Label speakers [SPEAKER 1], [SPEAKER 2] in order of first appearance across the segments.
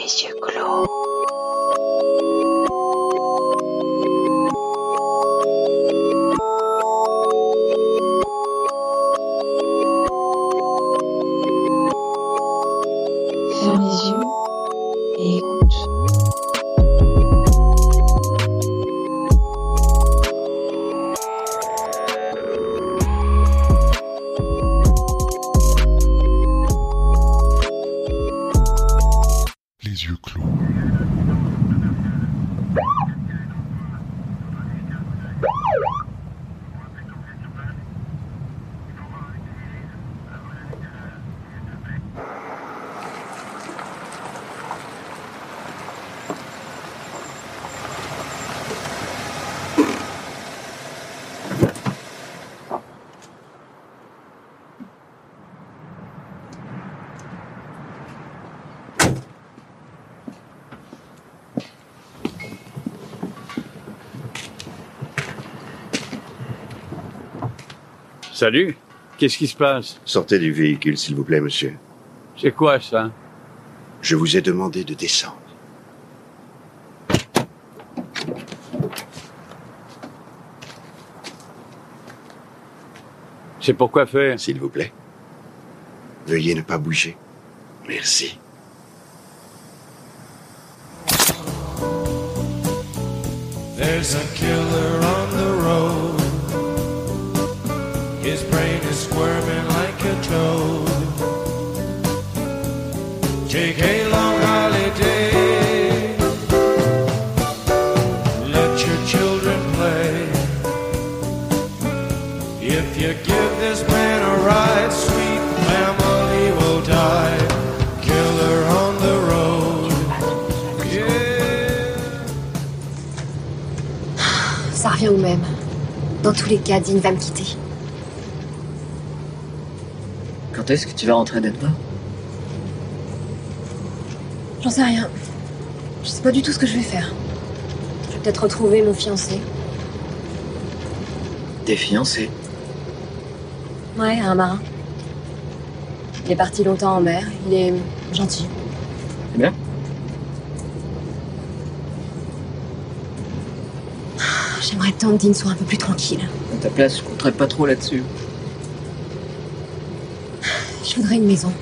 [SPEAKER 1] Les yeux clos.
[SPEAKER 2] Salut, qu'est-ce qui se passe?
[SPEAKER 3] Sortez du véhicule, s'il vous plaît, monsieur.
[SPEAKER 2] C'est quoi ça?
[SPEAKER 3] Je vous ai demandé de descendre.
[SPEAKER 2] C'est pour quoi faire?
[SPEAKER 3] S'il vous plaît. Veuillez ne pas bouger. Merci.
[SPEAKER 4] There's a killer on the road. Squirming like a toad. Take a long holiday. Let your children play. If you give this man a ride, sweet family will die. Killer on the road. Yeah.
[SPEAKER 5] Ça revient au même. Dans tous les cas, Dean va me quitter.
[SPEAKER 6] Quand est-ce que tu vas rentrer Denver
[SPEAKER 5] J'en sais rien. Je sais pas du tout ce que je vais faire. Je vais peut-être retrouver mon fiancé.
[SPEAKER 6] T'es fiancé
[SPEAKER 5] Ouais, un marin. Il est parti longtemps en mer. Il est gentil.
[SPEAKER 6] C'est bien
[SPEAKER 5] J'aimerais tant que Dean soit un peu plus tranquille.
[SPEAKER 6] À ta place, je compterais pas trop là-dessus.
[SPEAKER 5] Je voudrais une maison.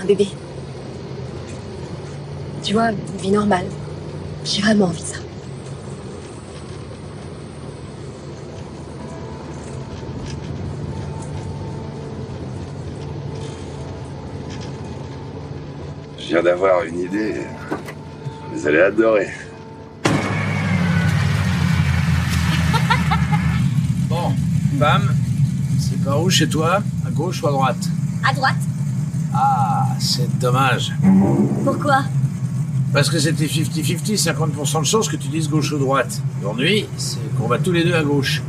[SPEAKER 5] Un bébé. Tu vois, une vie normale. J'ai vraiment envie de ça.
[SPEAKER 3] Je viens d'avoir une idée. Vous allez adorer.
[SPEAKER 7] Bon, bam, c'est par où chez toi À gauche ou à droite?
[SPEAKER 5] À droite
[SPEAKER 7] Ah, c'est dommage.
[SPEAKER 5] Pourquoi?
[SPEAKER 7] Parce que c'était 50-50, 50% de chance que tu dises gauche ou droite. L'ennui, c'est qu'on va tous les deux à gauche.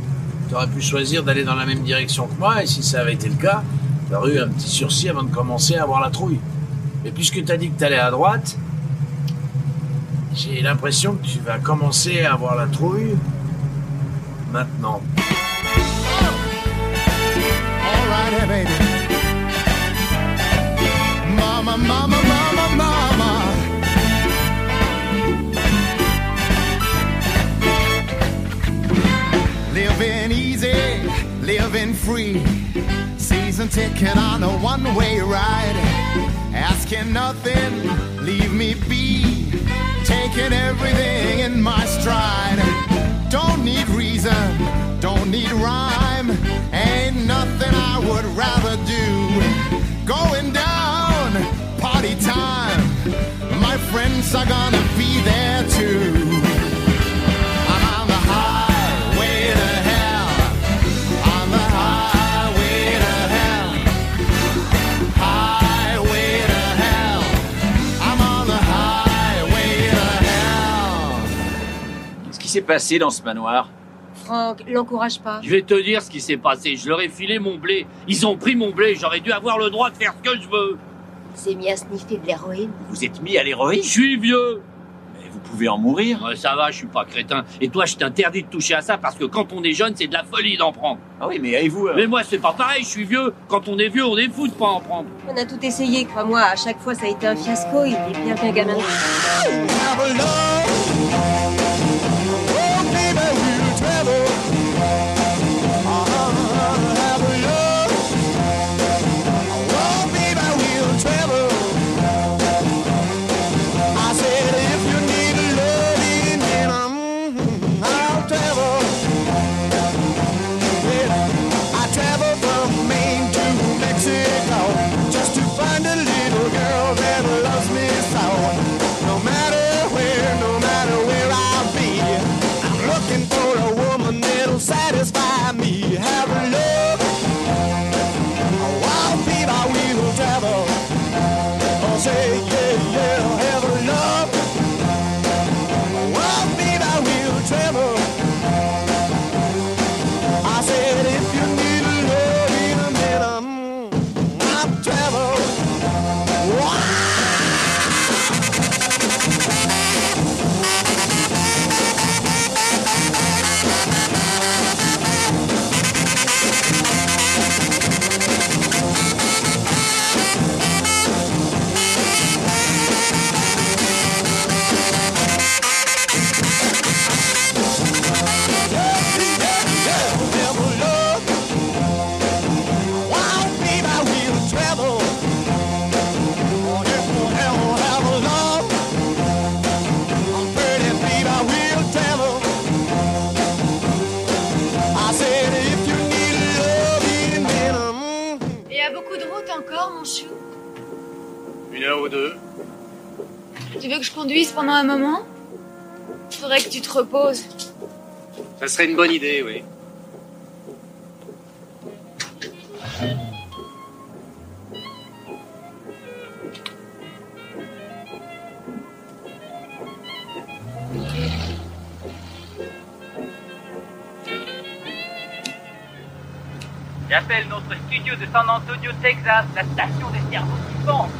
[SPEAKER 7] T'aurais pu choisir d'aller dans la même direction que moi, et si ça avait été le cas, t'aurais eu un petit sursis avant de commencer à avoir la trouille. Mais puisque t'as dit que t'allais à droite, j'ai l'impression que tu vas commencer à avoir la trouille maintenant.
[SPEAKER 4] Ticket on a one way ride. Asking nothing, leave me be. Taking everything in my stride. Don't need reason, don't need rhyme. Ain't nothing I would rather do. Going down, party time. My friends are gonna be there too.
[SPEAKER 8] S'est passé dans ce manoir
[SPEAKER 5] Franck, l'encourage pas.
[SPEAKER 8] Je vais te dire ce qui s'est passé. Je leur ai filé mon blé. Ils ont pris mon blé. J'aurais dû avoir le droit de faire ce que je veux.
[SPEAKER 5] Il s'est mis à sniffer de l'héroïne.
[SPEAKER 8] Vous êtes mis à l'héroïne? Je suis vieux. Mais vous
[SPEAKER 9] pouvez en mourir.
[SPEAKER 2] Ouais, ça va, je suis pas crétin. Et toi, je t'interdis de toucher à ça parce que quand on est jeune, c'est de la folie d'en prendre.
[SPEAKER 9] Ah oui, mais et vous euh,
[SPEAKER 2] Mais moi, c'est pas pareil, je suis vieux. Quand on est vieux, on est fou de pas en prendre.
[SPEAKER 5] On a tout essayé, crois-moi. À chaque fois, ça a été un fiasco. Il est bien qu'un gamin.
[SPEAKER 10] Travel.
[SPEAKER 11] Beaucoup de route encore, mon chou.
[SPEAKER 12] Une heure ou deux.
[SPEAKER 11] Tu veux que je conduise pendant un moment? Faudrait que tu te reposes.
[SPEAKER 12] Ça serait une bonne idée, oui.
[SPEAKER 13] J'appelle notre studio de San Antonio, Texas, la station des cerveaux qui pensent.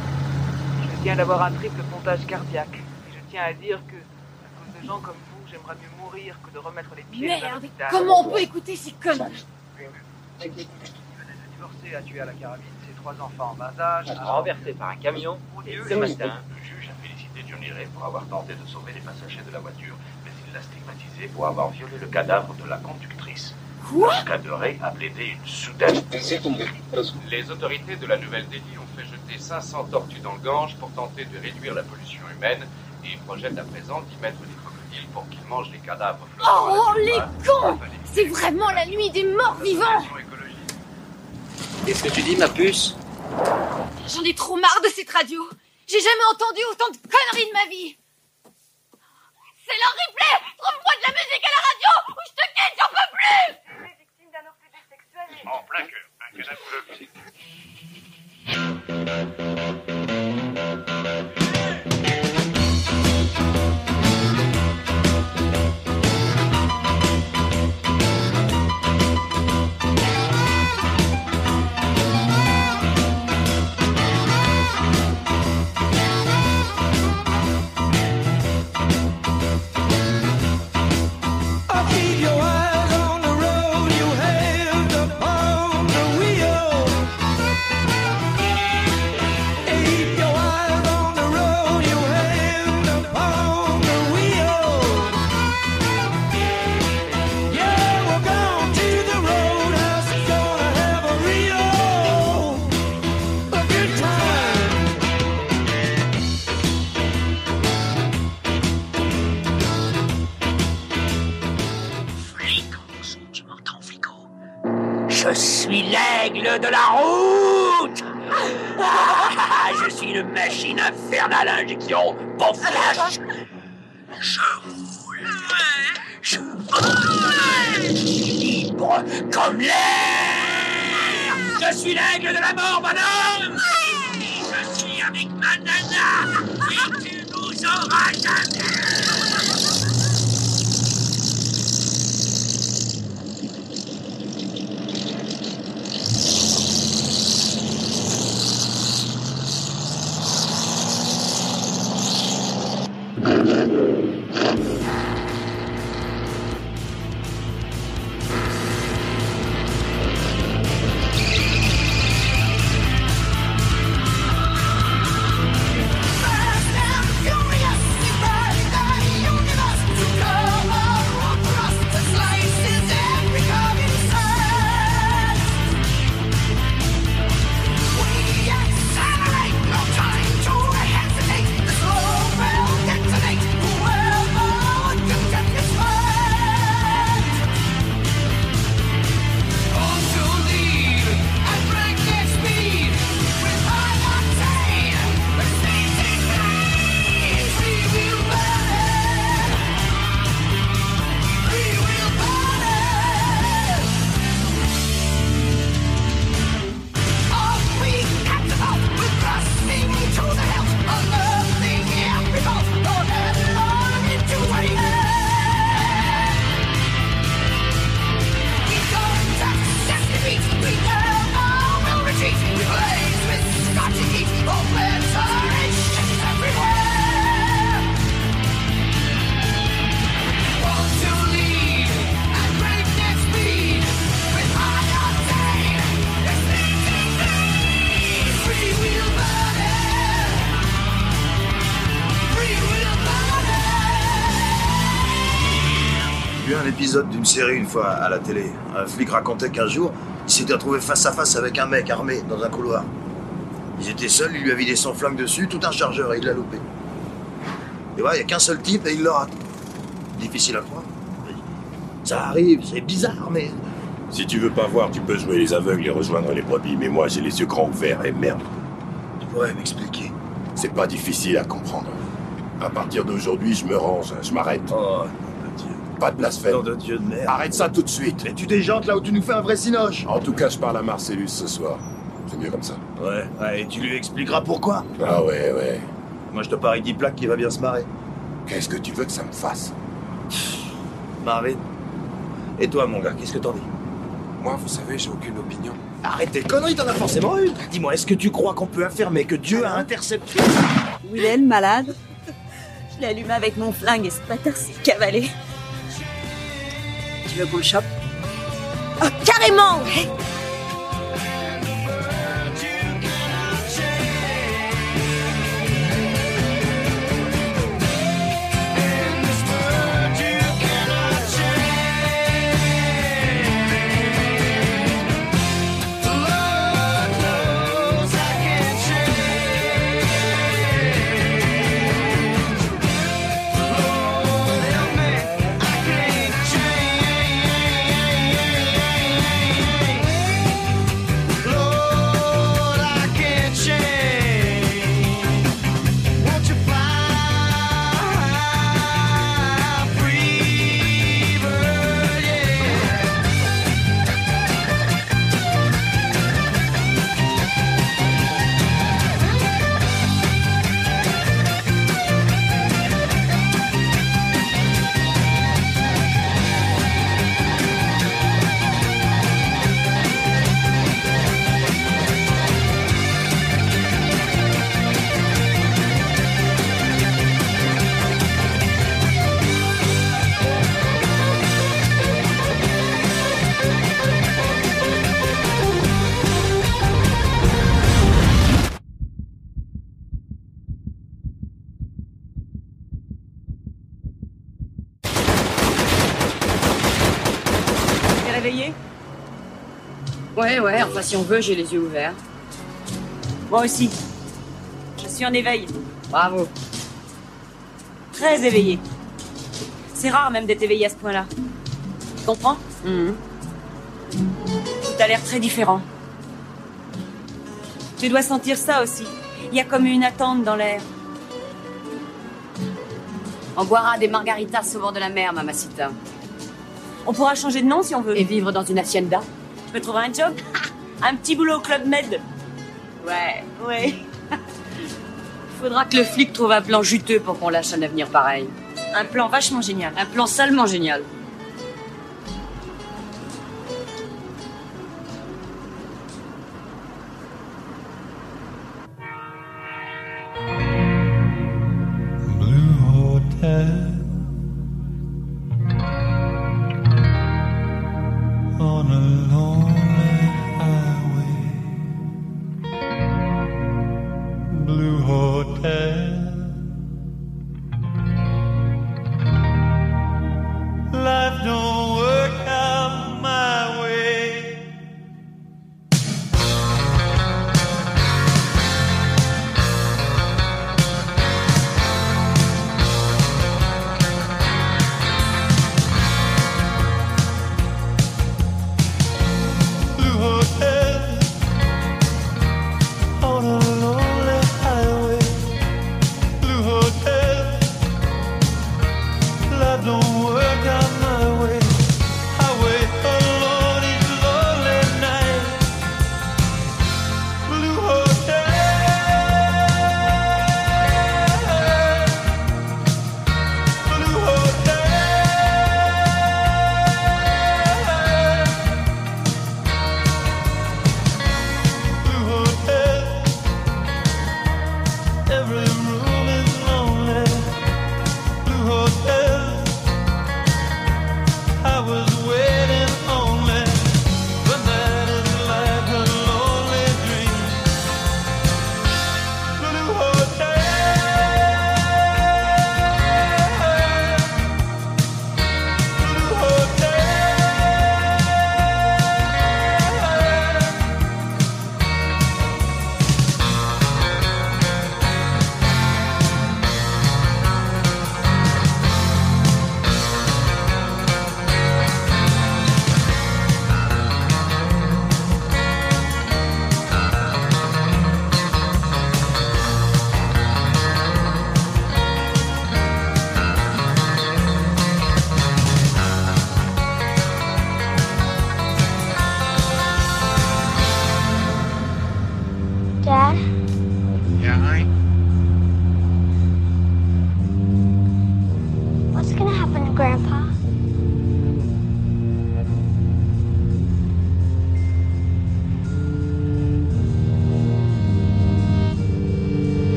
[SPEAKER 13] Je viens d'avoir un triple pontage cardiaque. Et je tiens à dire que, à cause de gens comme vous, j'aimerais mieux mourir que de remettre les pieds dans un
[SPEAKER 11] Merde
[SPEAKER 13] hôpital.
[SPEAKER 11] Comment on peut écouter ces conneries
[SPEAKER 13] Qui venait de divorcer a tué à la carabine ses trois enfants en bas âge.
[SPEAKER 14] renversé par un camion ce
[SPEAKER 13] le
[SPEAKER 14] matin.
[SPEAKER 15] Le juge a félicité Johnny Ray pour avoir tenté de sauver les passagers de la voiture, mais il l'a stigmatisé pour avoir violé le cadavre de la conductrice.
[SPEAKER 11] Quoi
[SPEAKER 15] Le cas de Ray a plaidé une soudaine.
[SPEAKER 16] Les autorités de la Nouvelle-Delhi ont fait jeter 500 tortues dans le Gange pour tenter de réduire la pollution humaine et projettent à présent d'y mettre des crocodiles pour qu'ils mangent les cadavres la
[SPEAKER 11] Oh, les cons C'est vraiment la nuit des morts vivants.
[SPEAKER 6] Qu'est-ce que tu dis, ma puce
[SPEAKER 11] J'en ai trop marre de cette radio. J'ai jamais entendu autant de conneries de ma vie. C'est leur replay Trouve-moi de la musique à la radio ou je te quitte, j'en peux plus
[SPEAKER 15] En plein cœur.
[SPEAKER 2] De la route. Ah, Je suis une machine infernale injection pour flash. Je roule. Je vole Libre comme l'air. Je suis l'aigle de la mort, bonhomme. Je suis avec ma nana. Et tu nous auras jamais Spirit.
[SPEAKER 9] Épisode d'une série une fois à la télé. Un flic racontait qu'un jour, il s'était retrouvé face à face avec un mec armé dans un couloir. Ils étaient seuls, il lui a vidé son flingue dessus, tout un chargeur, et il l'a loupé. Et voilà, il n'y a qu'un seul type et il le rate. Difficile à croire. Ça arrive, c'est bizarre, mais...
[SPEAKER 14] Si tu veux pas voir, tu peux jouer les aveugles et rejoindre les brebis, mais moi j'ai les yeux grands ouverts et merde.
[SPEAKER 9] Tu pourrais m'expliquer
[SPEAKER 14] C'est pas difficile à comprendre. À partir d'aujourd'hui, je me range, je m'arrête.
[SPEAKER 9] Oh,
[SPEAKER 14] Pas de blasphème.
[SPEAKER 9] nom de Dieu de merde.
[SPEAKER 14] Arrête ça tout de suite.
[SPEAKER 9] Et tu déjantes là où tu nous fais un vrai cinoche?
[SPEAKER 14] En tout cas, je parle à Marcellus ce soir. C'est mieux comme ça.
[SPEAKER 9] Ouais, ouais, et tu lui expliqueras pourquoi
[SPEAKER 14] Ah ouais, ouais.
[SPEAKER 9] Moi, je te parie 10 plaques qu'il va bien se marrer.
[SPEAKER 14] Qu'est-ce que tu veux que ça me fasse?
[SPEAKER 9] Marvin Et toi, mon gars, qu'est-ce que t'en dis?
[SPEAKER 14] Moi, vous savez, j'ai aucune opinion.
[SPEAKER 9] Arrête tes conneries, t'en as forcément une Dis-moi, est-ce que tu crois qu'on peut affirmer que Dieu a intercepté?
[SPEAKER 17] Willem, malade Je l'ai allumé avec mon flingue et ce bâtard s'est cavalé. Tu veux qu'on le chope Oh, carrément
[SPEAKER 5] si on veut, j'ai les yeux ouverts.
[SPEAKER 17] Moi aussi. Je suis en éveil.
[SPEAKER 5] Bravo.
[SPEAKER 17] Très éveillé. C'est rare même d'être éveillé à ce point-là. Tu comprends?
[SPEAKER 5] Mhm.
[SPEAKER 17] Tout a l'air très différent. Tu dois sentir ça aussi. Il y a comme une attente dans l'air.
[SPEAKER 5] On boira des margaritas au bord de la mer, mamacita.
[SPEAKER 17] On pourra changer de nom si on veut.
[SPEAKER 5] Et vivre dans une hacienda.
[SPEAKER 17] Je peux trouver un job? Un petit boulot au Club Med
[SPEAKER 5] Ouais.
[SPEAKER 17] Ouais.
[SPEAKER 5] Faudra que le flic trouve un plan juteux pour qu'on lâche un avenir pareil.
[SPEAKER 17] Un plan vachement génial.
[SPEAKER 5] Un plan salement génial.
[SPEAKER 18] Hotel.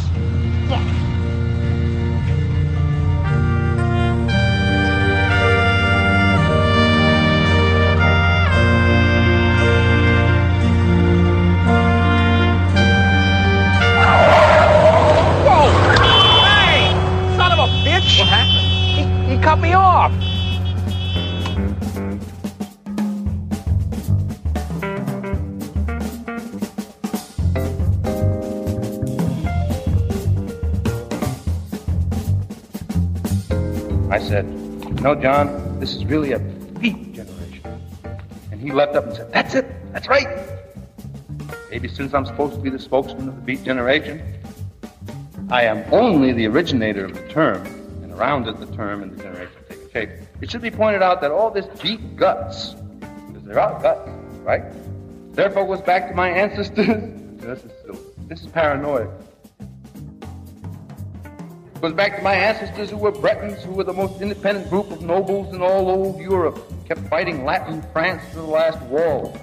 [SPEAKER 19] Thank you.
[SPEAKER 20] John, this is really a beat generation. And he leapt up and said, That's it, that's right. Maybe since I'm supposed to be the spokesman of the beat generation, I am only the originator of the term, and around it the term and the generation take shape. It should be pointed out that all this beat guts, because there are guts, right? Therefore goes back to my ancestors. this is. This is paranoid goes back to my ancestors who were Bretons, who were the most independent group of nobles in all old Europe, kept fighting Latin France to the last wall.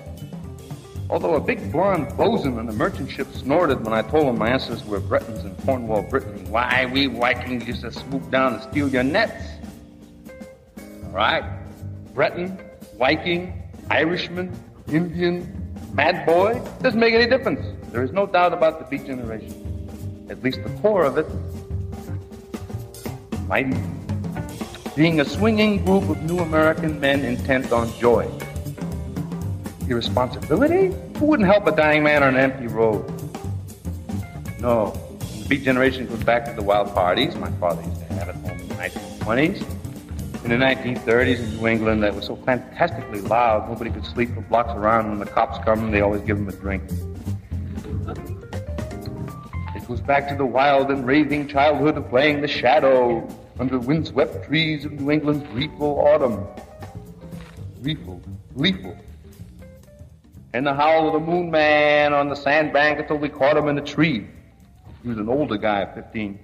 [SPEAKER 20] Although a big blonde bosun on the merchant ship snorted when I told him my ancestors were Bretons in Cornwall, Brittany. Why, we Vikings used to swoop down and steal your nets. All right. Breton, Viking, Irishman, Indian, mad boy, doesn't make any difference. There is no doubt about the beat generation. At least the core of it mighty, being a swinging group of new American men intent on joy. Irresponsibility? Who wouldn't help a dying man on an empty road? No. The beat generation goes back to the wild parties my father used to have at home in the 1920s. In the 1930s in New England, that was so fantastically loud, nobody could sleep for blocks around. When the cops come, they always give them a drink. Goes back to the wild and raving childhood of playing the shadow under windswept trees of New England's gleeful autumn. Gleeful, gleeful. And the howl of the moon man on the sandbank until we caught him in a tree. He was an older guy 15.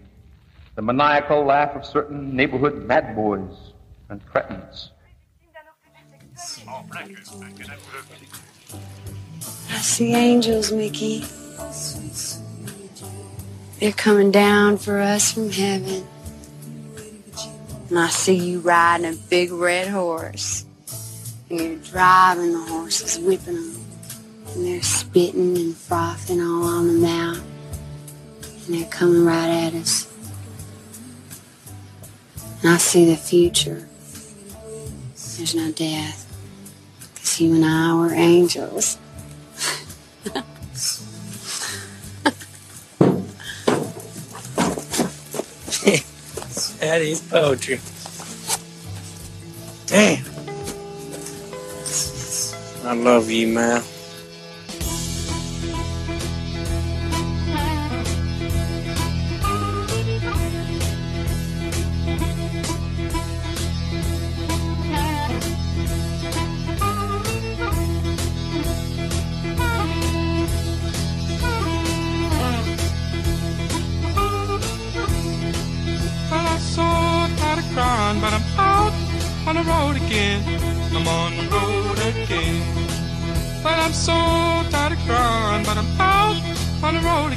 [SPEAKER 20] The maniacal laugh of certain neighborhood mad boys and cretins.
[SPEAKER 21] I see angels, Mickey. They're coming down for us from heaven. And I see you riding a big red horse. And you're driving the horses, whipping them. And they're spitting and frothing all on the mouth. And they're coming right at us. And I see the future. There's no death. Because you and I were angels.
[SPEAKER 22] That is poetry. Damn. I love you, man.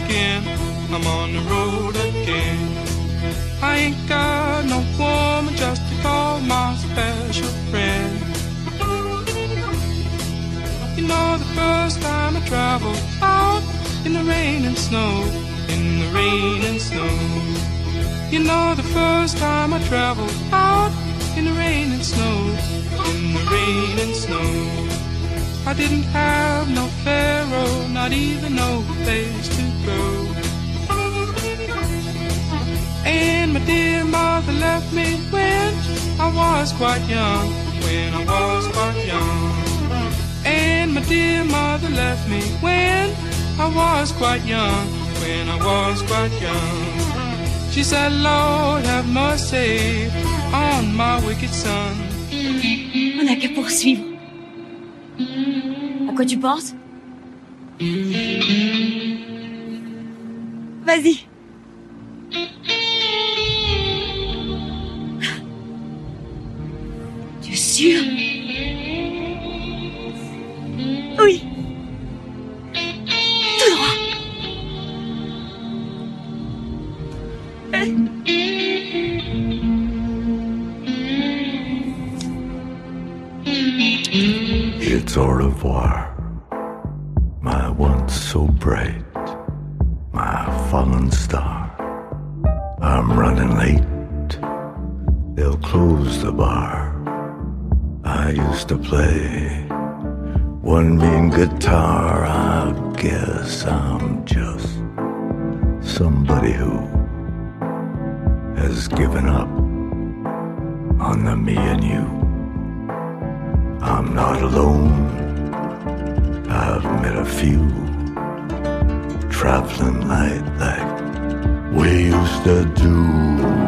[SPEAKER 18] Again. I'm on the road again. I ain't got no woman just to call my special friend. You know, the first time I traveled out in the rain and snow, in the rain and snow. You know the first time I traveled out in the rain and snow, in the rain and snow. I didn't have no pharaoh, not even no place to And my dear mother left me when I was quite young, when I was quite young. And my dear mother left me when I was quite young, when I was quite young. She said, Lord, have mercy on my wicked son.
[SPEAKER 17] On n'a qu'à poursuivre. À quoi tu penses Vas-y. Tu es sûr?
[SPEAKER 23] I'm running late, they'll close the bar. I used to play one mean guitar. I guess I'm just somebody who has given up on the me and you. I'm not alone. I've met a few traveling light like we used to do.